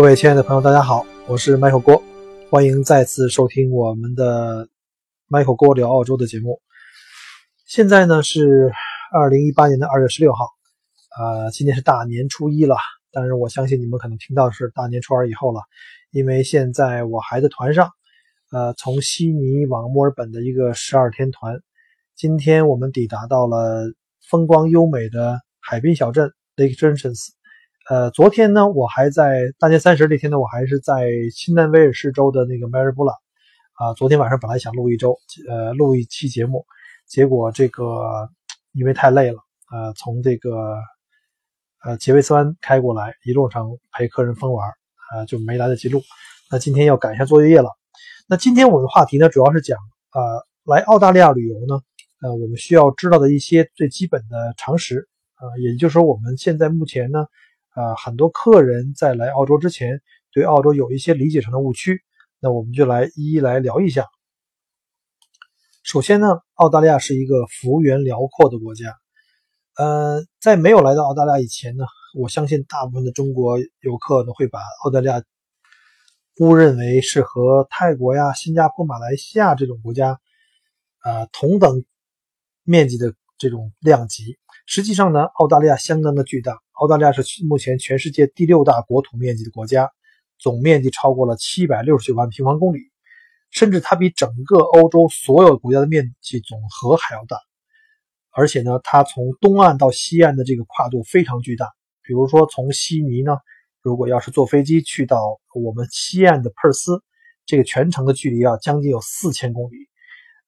各位亲爱的朋友，大家好，我是 Michael 郭，欢迎再次收听我们的 Michael 郭聊澳洲的节目。现在呢是二零一八年的二月十六号，呃，今天是大年初一了，但是我相信你们可能听到是大年初二以后了，因为现在我还在团上，呃，从悉尼往墨尔本的一个十二天团，今天我们抵达到了风光优美的海滨小镇 Lake Junctions。呃，昨天呢，我还在大年三十那天呢，我还是在新南威尔士州的那个 Maryborough 啊。昨天晚上本来想录一周，呃，录一期节目，结果这个因为太累了，呃，从这个呃杰维斯湾开过来，一路上陪客人疯玩，呃，就没来得及录。那今天要赶一下作业了。那今天我的话题呢，主要是讲呃，来澳大利亚旅游呢，呃，我们需要知道的一些最基本的常识，呃，也就是说我们现在目前呢。啊，很多客人在来澳洲之前，对澳洲有一些理解上的误区，那我们就来一一来聊一下。首先呢，澳大利亚是一个幅员辽阔的国家。呃，在没有来到澳大利亚以前呢，我相信大部分的中国游客呢会把澳大利亚误认为是和泰国呀、新加坡、马来西亚这种国家，啊，同等面积的这种量级。实际上呢，澳大利亚相当的巨大。澳大利亚是目前全世界第六大国土面积的国家，总面积超过了七百六十九万平方公里，甚至它比整个欧洲所有国家的面积总和还要大。而且呢，它从东岸到西岸的这个跨度非常巨大。比如说，从悉尼呢，如果要是坐飞机去到我们西岸的珀斯，这个全程的距离啊，将近有四千公里，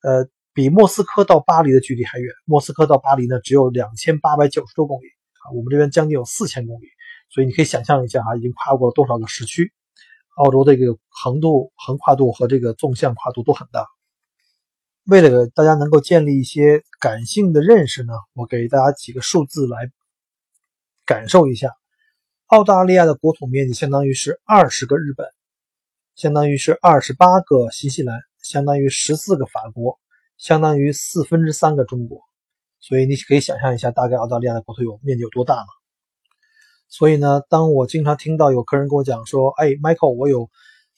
呃，比莫斯科到巴黎的距离还远。莫斯科到巴黎呢，只有两千八百九十多公里。啊，我们这边将近有四千公里，所以你可以想象一下哈，已经跨过了多少个时区。澳洲这个横度、横跨度和这个纵向跨度都很大。为了大家能够建立一些感性的认识呢，我给大家几个数字来感受一下。澳大利亚的国土面积相当于是二十个日本，相当于是二十八个新西兰，相当于十四个法国，相当于四分之三个中国。所以你可以想象一下，大概澳大利亚的国土有面积有多大吗。所以呢，当我经常听到有客人跟我讲说：“哎，Michael，我有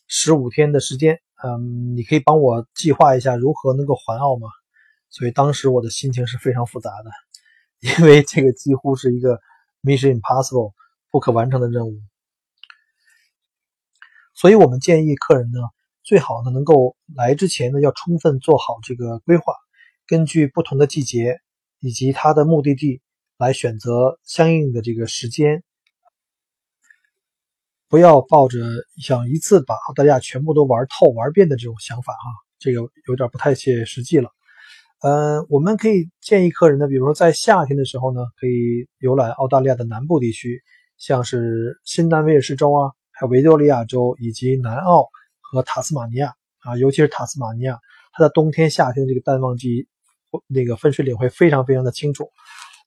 十五天的时间，嗯，你可以帮我计划一下如何能够环澳吗？”所以当时我的心情是非常复杂的，因为这个几乎是一个 mission impossible 不可完成的任务。所以我们建议客人呢，最好呢能够来之前呢要充分做好这个规划，根据不同的季节。以及它的目的地来选择相应的这个时间，不要抱着想一次把澳大利亚全部都玩透玩遍的这种想法哈，这个有点不太切实际了。呃，我们可以建议客人呢，比如说在夏天的时候呢，可以游览澳大利亚的南部地区，像是新南威尔士州啊，还有维多利亚州以及南澳和塔斯马尼亚啊，尤其是塔斯马尼亚，它的冬天、夏天这个淡旺季。那个分水岭会非常非常的清楚。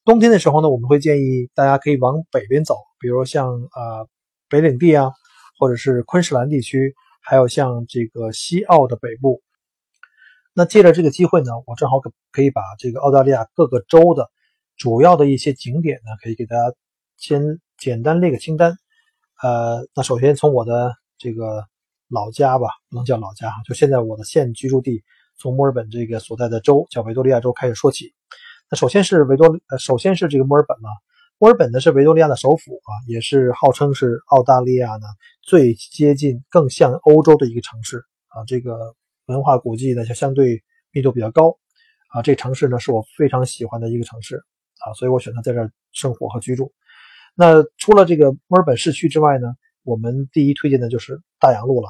冬天的时候呢，我们会建议大家可以往北边走，比如像呃北领地啊，或者是昆士兰地区，还有像这个西澳的北部。那借着这个机会呢，我正好可可以把这个澳大利亚各个州的主要的一些景点呢，可以给大家先简单列个清单。呃，那首先从我的这个老家吧，不能叫老家，就现在我的现居住地。从墨尔本这个所在的州叫维多利亚州开始说起。那首先是维多，呃，首先是这个墨尔本了。墨尔本呢是维多利亚的首府啊，也是号称是澳大利亚呢最接近、更像欧洲的一个城市啊。这个文化古迹呢就相对密度比较高啊。这城市呢是我非常喜欢的一个城市啊，所以我选择在这儿生活和居住。那除了这个墨尔本市区之外呢，我们第一推荐的就是大洋路了。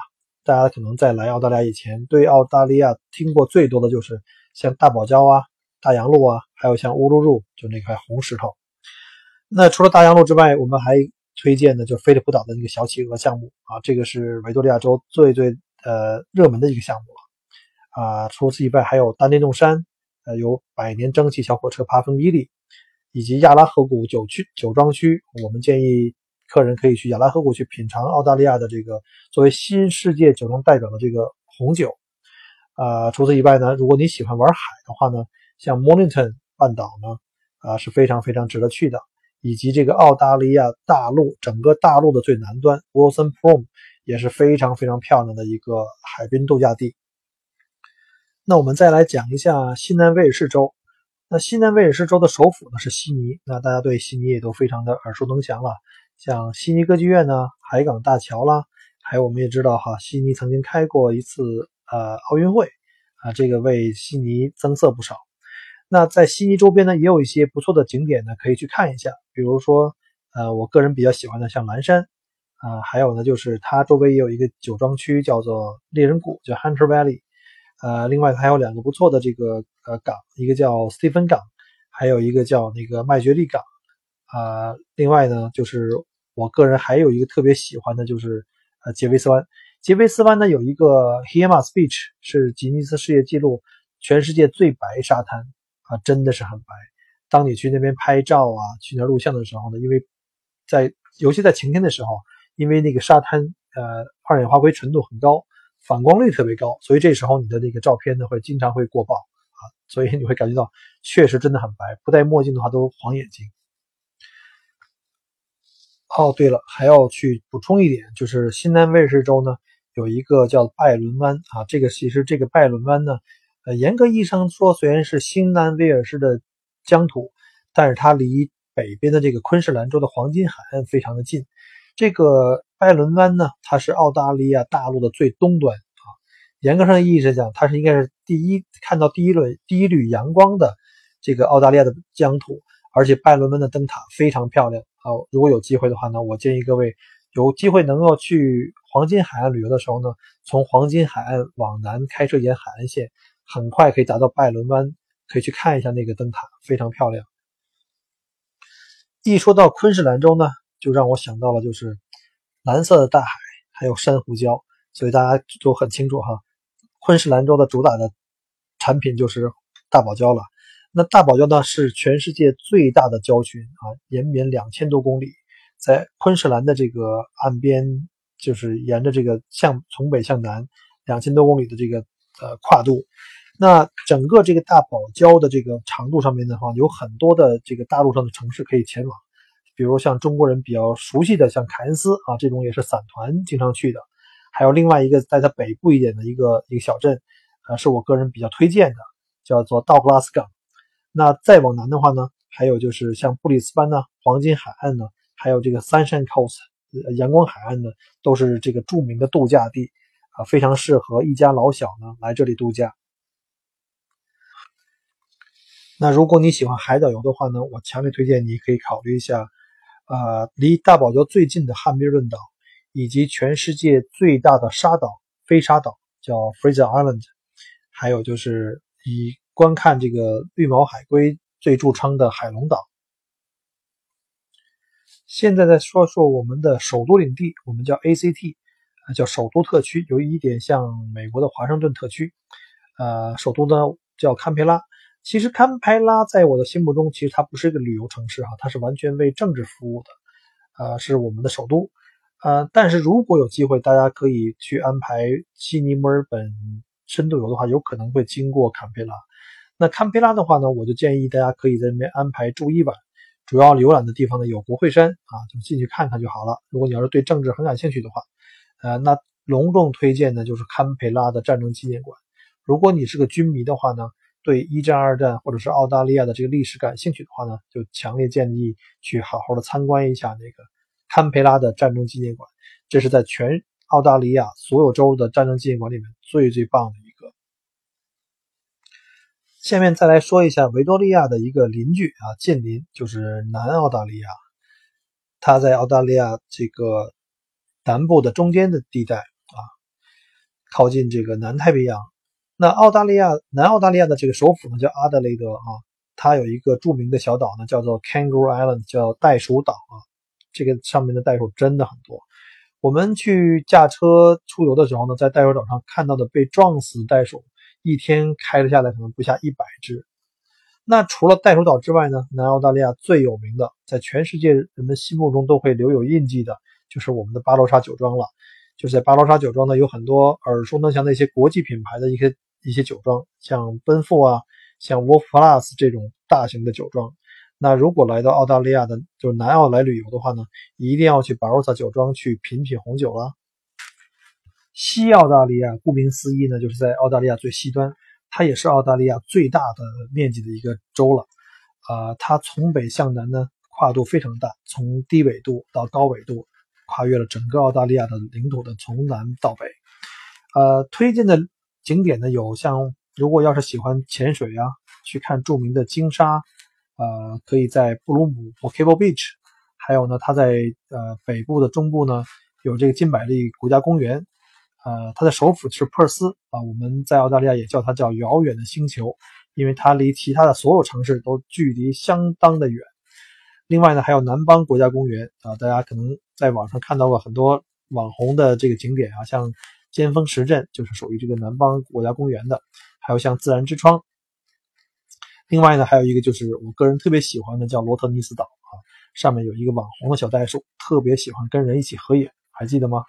大家可能在来澳大利亚以前，对澳大利亚听过最多的就是像大堡礁啊、大洋路啊，还有像乌鲁鲁就那块红石头。那除了大洋路之外，我们还推荐的就菲利普岛的那个小企鹅项目啊，这个是维多利亚州最最呃热门的一个项目了啊。除此以外，还有大电动山，呃，有百年蒸汽小火车爬峰伊利，以及亚拉河谷酒区酒庄区。我们建议客人可以去雅拉河谷去品尝澳大利亚的这个作为新世界酒庄代表的这个红酒。啊，除此以外呢，如果你喜欢玩海的话呢，像 Mornington 半岛呢，啊是非常非常值得去的。以及这个澳大利亚大陆整个大陆的最南端，Wilson Point 也是非常非常漂亮的一个海滨度假地。那我们再来讲一下西南威尔士州。那西南威尔士州的首府呢是悉尼，那大家对悉尼也都非常的耳熟能详了，像悉尼歌剧院呢、海港大桥啦，还有我们也知道哈，悉尼曾经开过一次呃奥运会啊，这个为悉尼增色不少。那在悉尼周边呢，也有一些不错的景点呢，可以去看一下。比如说，呃，我个人比较喜欢的像蓝山，啊，还有呢，就是它周围也有一个酒庄区，叫做猎人谷，叫 Hunter Valley。呃，另外还有两个不错的这个呃港，一个叫斯蒂芬港，还有一个叫那个麦爵利港。啊，另外呢，就是我个人还有一个特别喜欢的，就是呃杰维斯湾。杰维斯湾呢有一个 h i m a s Beach，是吉尼斯世界纪录全世界最白沙滩。啊，真的是很白。当你去那边拍照啊，去那录像的时候呢，因为在尤其在晴天的时候，因为那个沙滩呃二氧化硅纯度很高，反光率特别高，所以这时候你的那个照片呢会经常会过曝啊，所以你会感觉到确实真的很白，不戴墨镜的话都晃眼睛。哦，对了，还要去补充一点，就是新南威尔士州呢有一个叫拜伦湾啊，这个其实这个拜伦湾呢。呃，严格意义上说，虽然是新南威尔士的疆土，但是它离北边的这个昆士兰州的黄金海岸非常的近。这个拜伦湾呢，它是澳大利亚大陆的最东端啊。严格上意义上讲，它是应该是第一看到第一轮第一缕阳光的这个澳大利亚的疆土。而且拜伦湾的灯塔非常漂亮好。如果有机会的话呢，我建议各位有机会能够去黄金海岸旅游的时候呢，从黄金海岸往南开车沿海岸线。很快可以达到拜伦湾，可以去看一下那个灯塔，非常漂亮。一说到昆士兰州呢，就让我想到了就是蓝色的大海，还有珊瑚礁，所以大家都很清楚哈。昆士兰州的主打的产品就是大堡礁了。那大堡礁呢是全世界最大的礁群啊，延绵两千多公里，在昆士兰的这个岸边，就是沿着这个向从北向南两千多公里的这个呃跨度。那整个这个大堡礁的这个长度上面的话，有很多的这个大陆上的城市可以前往，比如像中国人比较熟悉的像凯恩斯啊，这种也是散团经常去的。还有另外一个在它北部一点的一个一个小镇，呃，是我个人比较推荐的，叫做道格拉斯港。那再往南的话呢，还有就是像布里斯班呢、黄金海岸呢，还有这个 Sunshine Coast 阳光海岸呢，都是这个著名的度假地啊，非常适合一家老小呢来这里度假。那如果你喜欢海岛游的话呢，我强烈推荐你可以考虑一下，呃，离大堡礁最近的汉密尔顿岛，以及全世界最大的沙岛——飞沙岛，叫 Fraser Island，还有就是以观看这个绿毛海龟最著称的海龙岛。现在再说说我们的首都领地，我们叫 ACT，啊，叫首都特区，有一点像美国的华盛顿特区，呃，首都呢叫堪培拉。其实堪培拉在我的心目中，其实它不是一个旅游城市哈，它是完全为政治服务的，呃，是我们的首都，呃，但是如果有机会，大家可以去安排悉尼、墨尔本深度游的话，有可能会经过堪培拉。那堪培拉的话呢，我就建议大家可以在那边安排住一晚，主要游览的地方呢有国会山啊，就进去看看就好了。如果你要是对政治很感兴趣的话，呃，那隆重推荐的就是堪培拉的战争纪念馆。如果你是个军迷的话呢？对一战、二战或者是澳大利亚的这个历史感兴趣的话呢，就强烈建议去好好的参观一下那个堪培拉的战争纪念馆。这是在全澳大利亚所有州的战争纪念馆里面最最棒的。下面再来说一下维多利亚的一个邻居啊，近邻就是南澳大利亚，它在澳大利亚这个南部的中间的地带啊，靠近这个南太平洋。那澳大利亚南澳大利亚的这个首府呢叫阿德雷德啊，它有一个著名的小岛呢，叫做 Kangaroo Island，叫袋鼠岛啊。这个上面的袋鼠真的很多。我们去驾车出游的时候呢，在袋鼠岛上看到的被撞死袋鼠，一天开了下来可能不下一百只。那除了袋鼠岛之外呢，南澳大利亚最有名的，在全世界人们心目中都会留有印记的，就是我们的巴罗沙酒庄了。就是在巴罗沙酒庄呢，有很多耳熟能详的一些国际品牌的一些一些酒庄，像奔富啊，像 Wolf Plus 这种大型的酒庄。那如果来到澳大利亚的，就是南澳来旅游的话呢，一定要去巴罗萨酒庄去品品红酒了。西澳大利亚顾名思义呢，就是在澳大利亚最西端，它也是澳大利亚最大的面积的一个州了。啊，它从北向南呢，跨度非常大，从低纬度到高纬度，跨越了整个澳大利亚的领土的从南到北。呃，推荐的景点呢，有像如果要是喜欢潜水啊，去看著名的鲸鲨。呃，可以在布鲁姆或 Cable Beach，还有呢，它在呃北部的中部呢有这个金百利国家公园，呃，它的首府是珀斯啊，我们在澳大利亚也叫它叫遥远的星球，因为它离其他的所有城市都距离相当的远。另外呢，还有南邦国家公园啊，大家可能在网上看到过很多网红的这个景点啊，像尖峰石镇就是属于这个南邦国家公园的，还有像自然之窗。另外呢，还有一个就是我个人特别喜欢的，叫罗特尼斯岛啊，上面有一个网红的小袋鼠，特别喜欢跟人一起合影，还记得吗？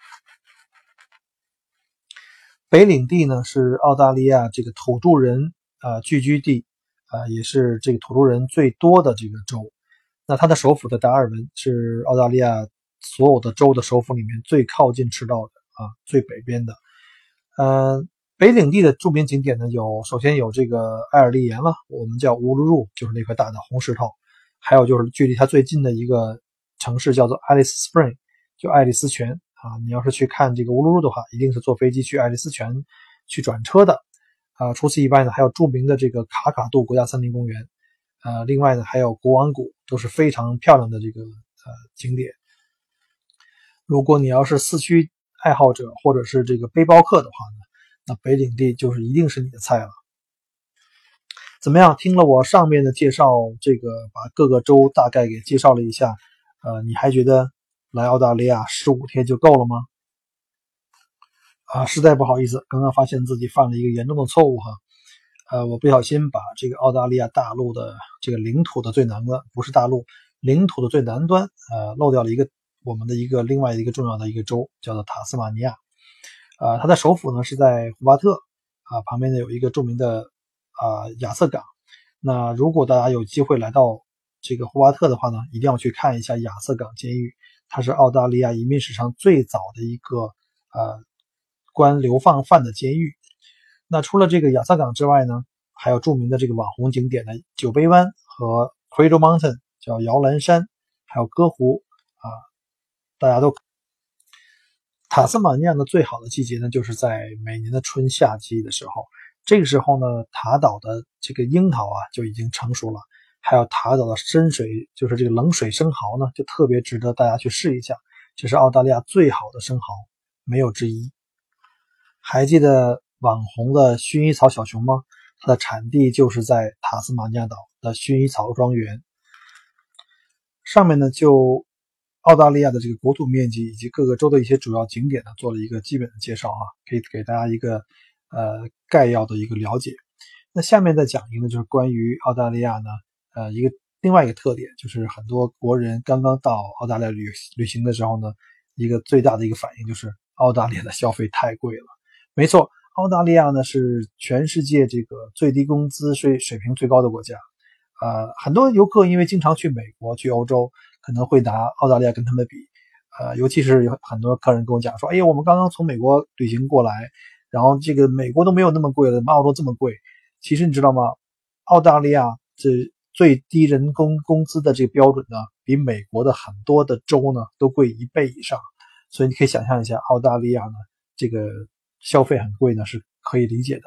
北领地呢是澳大利亚这个土著人啊聚居地啊，也是这个土著人最多的这个州。那它的首府的达尔文是澳大利亚所有的州的首府里面最靠近赤道的啊，最北边的，嗯。北领地的著名景点呢，有首先有这个艾尔利岩了，我们叫乌鲁鲁，就是那块大的红石头，还有就是距离它最近的一个城市叫做爱丽丝 Spring，就爱丽丝泉啊。你要是去看这个乌鲁鲁的话，一定是坐飞机去爱丽丝泉去转车的啊。除此以外呢，还有著名的这个卡卡杜国家森林公园，呃，另外呢还有国王谷，都是非常漂亮的这个呃景点。如果你要是四驱爱好者或者是这个背包客的话呢？那北领地就是一定是你的菜了。怎么样？听了我上面的介绍，这个把各个州大概给介绍了一下，呃，你还觉得来澳大利亚十五天就够了吗？啊，实在不好意思，刚刚发现自己犯了一个严重的错误哈，呃，我不小心把这个澳大利亚大陆的这个领土的最南端，不是大陆领土的最南端，呃，漏掉了一个我们的一个另外一个重要的一个州，叫做塔斯马尼亚。呃，它的首府呢是在胡巴特，啊，旁边呢有一个著名的啊亚瑟港。那如果大家有机会来到这个胡巴特的话呢，一定要去看一下亚瑟港监狱，它是澳大利亚移民史上最早的一个呃关流放犯的监狱。那除了这个亚萨港之外呢，还有著名的这个网红景点的酒杯湾和 Cradle Mountain，叫摇篮山，还有歌湖啊，大家都。塔斯马尼亚的最好的季节呢，就是在每年的春夏季的时候。这个时候呢，塔岛的这个樱桃啊就已经成熟了，还有塔岛的深水，就是这个冷水生蚝呢，就特别值得大家去试一下。这是澳大利亚最好的生蚝，没有之一。还记得网红的薰衣草小熊吗？它的产地就是在塔斯马尼亚岛的薰衣草庄园。上面呢就。澳大利亚的这个国土面积以及各个州的一些主要景点呢，做了一个基本的介绍啊，可以给大家一个呃概要的一个了解。那下面再讲一个，就是关于澳大利亚呢，呃，一个另外一个特点，就是很多国人刚刚到澳大利亚旅旅行的时候呢，一个最大的一个反应就是澳大利亚的消费太贵了。没错，澳大利亚呢是全世界这个最低工资税水平最高的国家。呃，很多游客因为经常去美国、去欧洲。可能会拿澳大利亚跟他们比，呃，尤其是有很多客人跟我讲说，哎呀，我们刚刚从美国旅行过来，然后这个美国都没有那么贵了，怎么澳洲这么贵？其实你知道吗？澳大利亚这最低人工工资的这个标准呢，比美国的很多的州呢都贵一倍以上，所以你可以想象一下，澳大利亚呢这个消费很贵呢是可以理解的，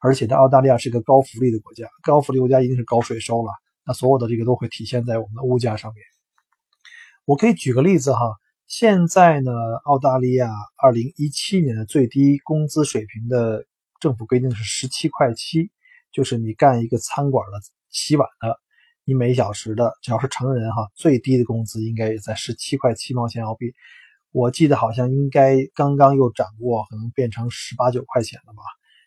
而且呢澳大利亚是一个高福利的国家，高福利国家一定是高税收了，那所有的这个都会体现在我们的物价上面。我可以举个例子哈，现在呢，澳大利亚二零一七年的最低工资水平的政府规定是十七块七，就是你干一个餐馆的洗碗的，你每小时的只要是成人哈，最低的工资应该也在十七块七毛钱澳币。我记得好像应该刚刚又涨过，可能变成十八九块钱了吧。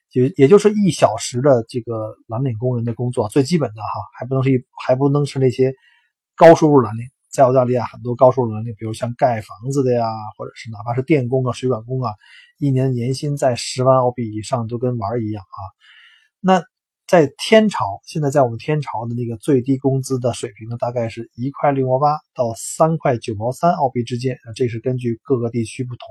就也就是一小时的这个蓝领工人的工作，最基本的哈，还不能是一还不能是那些高收入蓝领。在澳大利亚，很多高收入蓝领，比如像盖房子的呀，或者是哪怕是电工啊、水管工啊，一年年薪在十万澳币以上，都跟玩一样啊。那在天朝，现在在我们天朝的那个最低工资的水平呢，大概是一块六毛八到三块九毛三澳币之间啊。这是根据各个地区不同，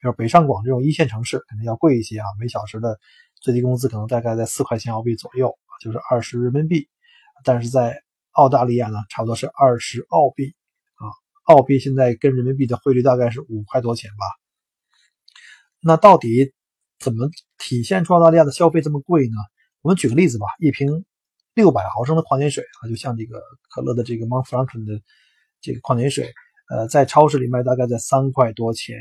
比如北上广这种一线城市肯定要贵一些啊，每小时的。最低工资可能大概在四块钱澳币左右，就是二十人民币。但是在澳大利亚呢，差不多是二十澳币啊。澳币现在跟人民币的汇率大概是五块多钱吧。那到底怎么体现出澳大利亚的消费这么贵呢？我们举个例子吧，一瓶六百毫升的矿泉水啊，就像这个可乐的这个 Mount Franklin 的这个矿泉水，呃，在超市里卖大概在三块多钱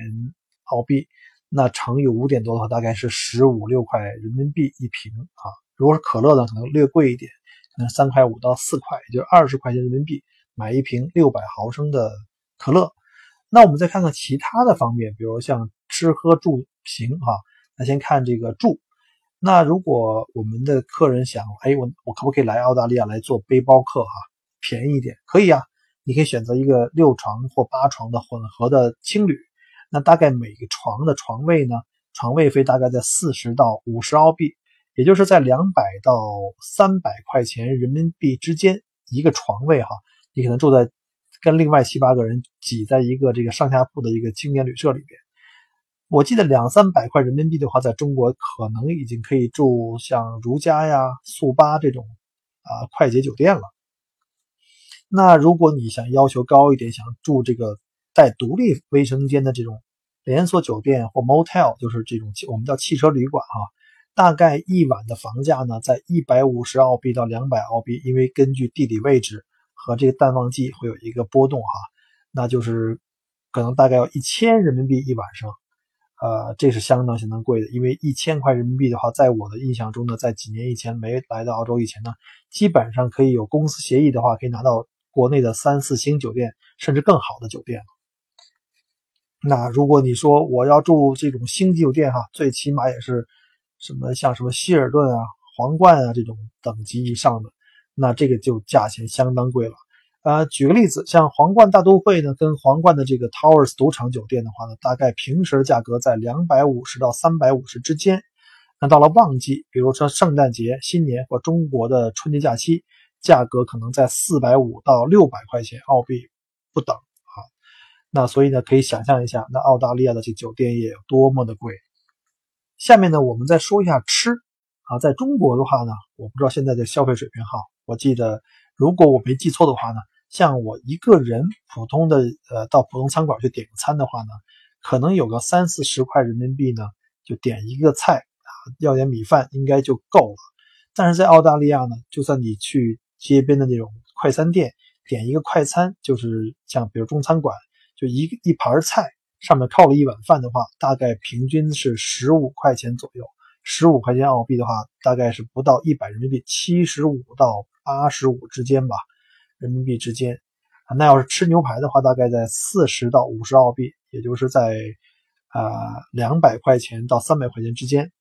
澳币。那乘以五点多的话，大概是十五六块人民币一瓶啊。如果是可乐呢，可能略贵一点，可能三块五到四块，也就是二十块钱人民币买一瓶六百毫升的可乐。那我们再看看其他的方面，比如像吃喝住行啊。那先看这个住。那如果我们的客人想，哎，我我可不可以来澳大利亚来做背包客哈？便宜一点，可以啊。你可以选择一个六床或八床的混合的青旅。那大概每个床的床位呢，床位费大概在四十到五十澳币，也就是在两百到三百块钱人民币之间一个床位哈。你可能住在跟另外七八个人挤在一个这个上下铺的一个青年旅社里边。我记得两三百块人民币的话，在中国可能已经可以住像如家呀、速八这种啊快捷酒店了。那如果你想要求高一点，想住这个。带独立卫生间的这种连锁酒店或 motel，就是这种我们叫汽车旅馆哈，大概一晚的房价呢在一百五十澳币到两百澳币，因为根据地理位置和这个淡旺季会有一个波动哈，那就是可能大概要一千人民币一晚上，呃，这是相当相当贵的，因为一千块人民币的话，在我的印象中呢，在几年以前没来到澳洲以前呢，基本上可以有公司协议的话，可以拿到国内的三四星酒店甚至更好的酒店。那如果你说我要住这种星级酒店哈，最起码也是什么像什么希尔顿啊、皇冠啊这种等级以上的，那这个就价钱相当贵了。呃，举个例子，像皇冠大都会呢，跟皇冠的这个 Towers 赌场酒店的话呢，大概平时的价格在两百五十到三百五十之间。那到了旺季，比如说圣诞节、新年或中国的春节假期，价格可能在四百五到六百块钱澳币不等啊。那所以呢，可以想象一下，那澳大利亚的这酒店业有多么的贵。下面呢，我们再说一下吃啊，在中国的话呢，我不知道现在的消费水平哈，我记得如果我没记错的话呢，像我一个人普通的呃到普通餐馆去点个餐的话呢，可能有个三四十块人民币呢，就点一个菜啊，要点米饭应该就够了。但是在澳大利亚呢，就算你去街边的那种快餐店点一个快餐，就是像比如中餐馆。就一一盘菜上面靠了一碗饭的话，大概平均是十五块钱左右。十五块钱澳币的话，大概是不到一百人民币，七十五到八十五之间吧，人民币之间。那要是吃牛排的话，大概在四十到五十澳币，也就是在啊两百块钱到三百块钱之间。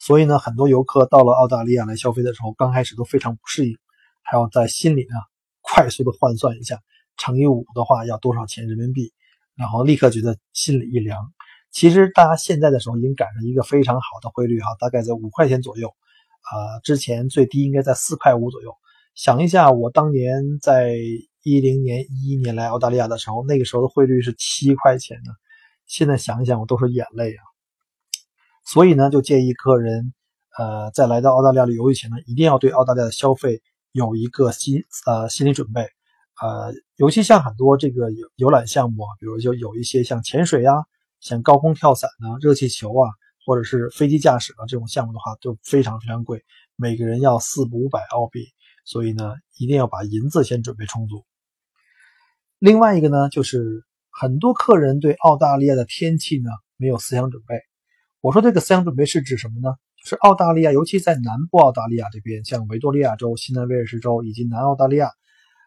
所以呢，很多游客到了澳大利亚来消费的时候，刚开始都非常不适应，还要在心里呢快速的换算一下。乘以五的话要多少钱人民币？然后立刻觉得心里一凉。其实大家现在的时候已经赶上一个非常好的汇率哈，大概在五块钱左右。啊，之前最低应该在四块五左右。想一下，我当年在一零年、一一年来澳大利亚的时候，那个时候的汇率是七块钱呢。现在想一想，我都是眼泪啊。所以呢，就建议客人，呃，在来到澳大利亚旅游以前呢，一定要对澳大利亚的消费有一个心呃心理准备。呃，尤其像很多这个游游览项目啊，比如就有一些像潜水啊、像高空跳伞啊、热气球啊，或者是飞机驾驶啊这种项目的话，都非常非常贵，每个人要四五百澳币，所以呢，一定要把银子先准备充足。另外一个呢，就是很多客人对澳大利亚的天气呢没有思想准备。我说这个思想准备是指什么呢？就是澳大利亚，尤其在南部澳大利亚这边，像维多利亚州、新南威尔士州以及南澳大利亚，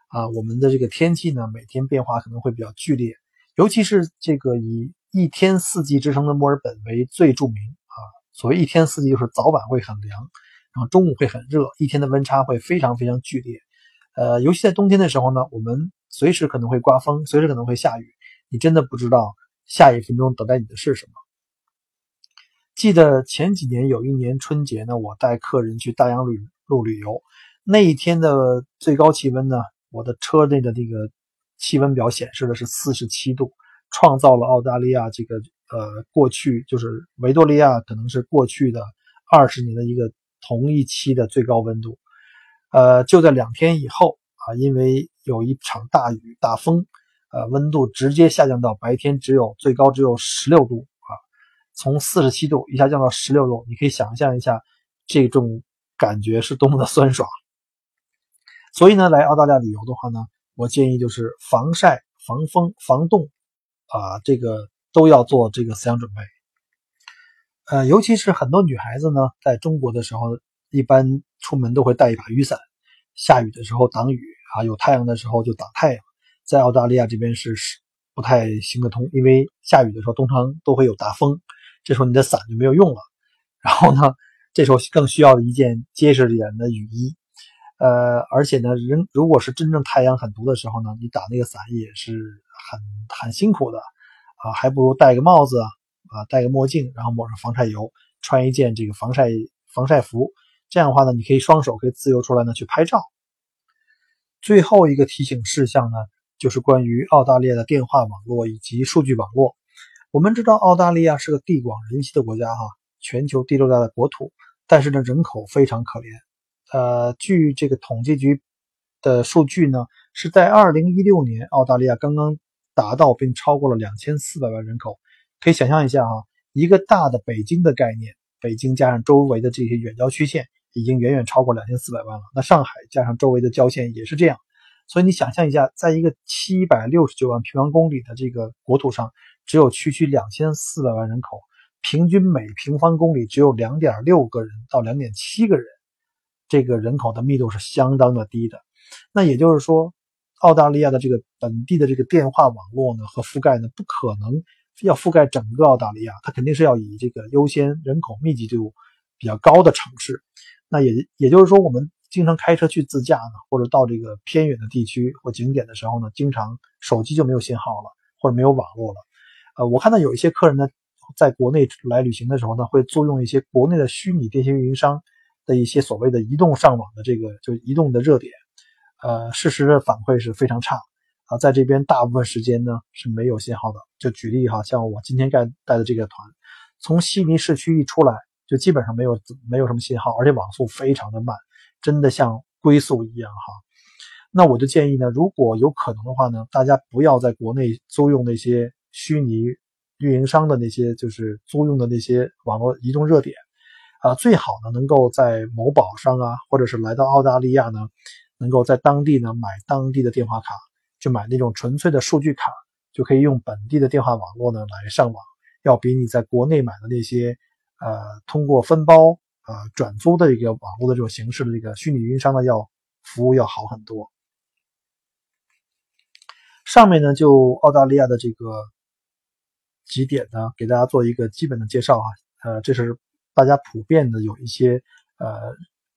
啊，我们的这个天气呢，每天变化可能会比较剧烈，尤其是这个以一天四季之称的墨尔本为最著名啊。所谓一天四季，就是早晚会很凉，然后中午会很热，一天的温差会非常非常剧烈。呃，尤其在冬天的时候呢，我们随时可能会刮风，随时可能会下雨，你真的不知道下一分钟等待你的是什么。记得前几年有一年春节呢，我带客人去大洋路路旅游，那一天的最高气温呢，我的车内的这个气温表显示的是四十七度，创造了澳大利亚这个呃过去就是维多利亚可能是过去的二十年的一个同一期的最高温度。呃，就在两天以后啊，因为有一场大雨大风，呃，温度直接下降到白天只有最高只有十六度啊。从四十七度一下降到十六度，你可以想象一下这种感觉是多么的酸爽。所以呢，来澳大利亚旅游的话呢，我建议就是防晒、防风、防冻，啊，这个都要做这个思想准备。呃，尤其是很多女孩子呢，在中国的时候，一般出门都会带一把雨伞，下雨的时候挡雨啊，有太阳的时候就挡太阳。在澳大利亚这边是是不太行得通，因为下雨的时候通常都会有大风。这时候你的伞就没有用了，然后呢，这时候更需要一件结实一点的雨衣，呃，而且呢，人如果是真正太阳很毒的时候呢，你打那个伞也是很很辛苦的，啊，还不如戴个帽子啊，啊戴个墨镜，然后抹上防晒油，穿一件这个防晒防晒服，这样的话呢，你可以双手可以自由出来呢去拍照。最后一个提醒事项呢，就是关于澳大利亚的电话网络以及数据网络。我们知道澳大利亚是个地广人稀的国家，哈，全球第六大的国土，但是呢，人口非常可怜。呃，据这个统计局的数据呢，是在二零一六年，澳大利亚刚刚达到并超过了两千四百万人口。可以想象一下啊，一个大的北京的概念，北京加上周围的这些远郊区县，已经远远超过两千四百万了。那上海加上周围的郊县也是这样。所以你想象一下，在一个七百六十九万平方公里的这个国土上，只有区区两千四百万人口，平均每平方公里只有两点六个人到两点七个人，这个人口的密度是相当的低的。那也就是说，澳大利亚的这个本地的这个电话网络呢和覆盖呢，不可能要覆盖整个澳大利亚，它肯定是要以这个优先人口密集度比较高的城市。那也也就是说，我们。经常开车去自驾呢，或者到这个偏远的地区或景点的时候呢，经常手机就没有信号了，或者没有网络了。呃，我看到有一些客人呢，在国内来旅行的时候呢，会租用一些国内的虚拟电信运营商的一些所谓的移动上网的这个就移动的热点。呃，事实的反馈是非常差啊，在这边大部分时间呢是没有信号的。就举例哈，像我今天带带的这个团，从悉尼市区一出来，就基本上没有没有什么信号，而且网速非常的慢。真的像龟速一样哈，那我就建议呢，如果有可能的话呢，大家不要在国内租用那些虚拟运营商的那些，就是租用的那些网络移动热点，啊，最好呢能够在某宝上啊，或者是来到澳大利亚呢，能够在当地呢买当地的电话卡，就买那种纯粹的数据卡，就可以用本地的电话网络呢来上网，要比你在国内买的那些，呃，通过分包。呃，转租的一个网络的这种形式的这个虚拟运营商呢，要服务要好很多。上面呢，就澳大利亚的这个几点呢，给大家做一个基本的介绍哈。呃，这是大家普遍的有一些呃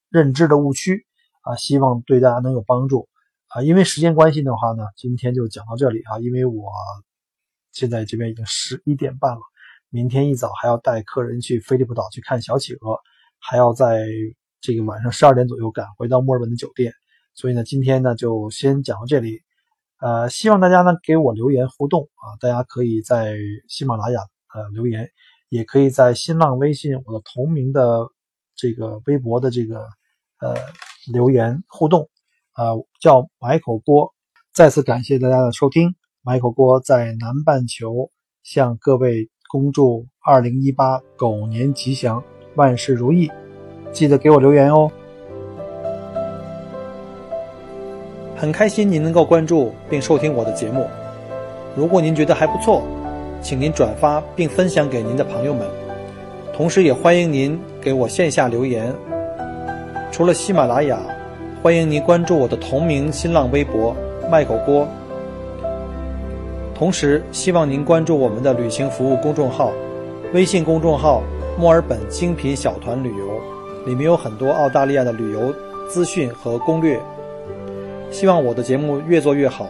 认知的误区啊，希望对大家能有帮助啊。因为时间关系的话呢，今天就讲到这里啊，因为我现在这边已经十一点半了，明天一早还要带客人去菲利普岛去看小企鹅。还要在这个晚上十二点左右赶回到墨尔本的酒店，所以呢，今天呢就先讲到这里。呃，希望大家呢给我留言互动啊，大家可以在喜马拉雅呃留言，也可以在新浪微信我的同名的这个微博的这个呃留言互动。呃，叫买口锅。再次感谢大家的收听，买口锅在南半球向各位恭祝二零一八狗年吉祥。万事如意，记得给我留言哦。很开心您能够关注并收听我的节目。如果您觉得还不错，请您转发并分享给您的朋友们。同时，也欢迎您给我线下留言。除了喜马拉雅，欢迎您关注我的同名新浪微博“麦狗锅”。同时，希望您关注我们的旅行服务公众号，微信公众号“墨尔本精品小团旅游”，里面有很多澳大利亚的旅游资讯和攻略。希望我的节目越做越好。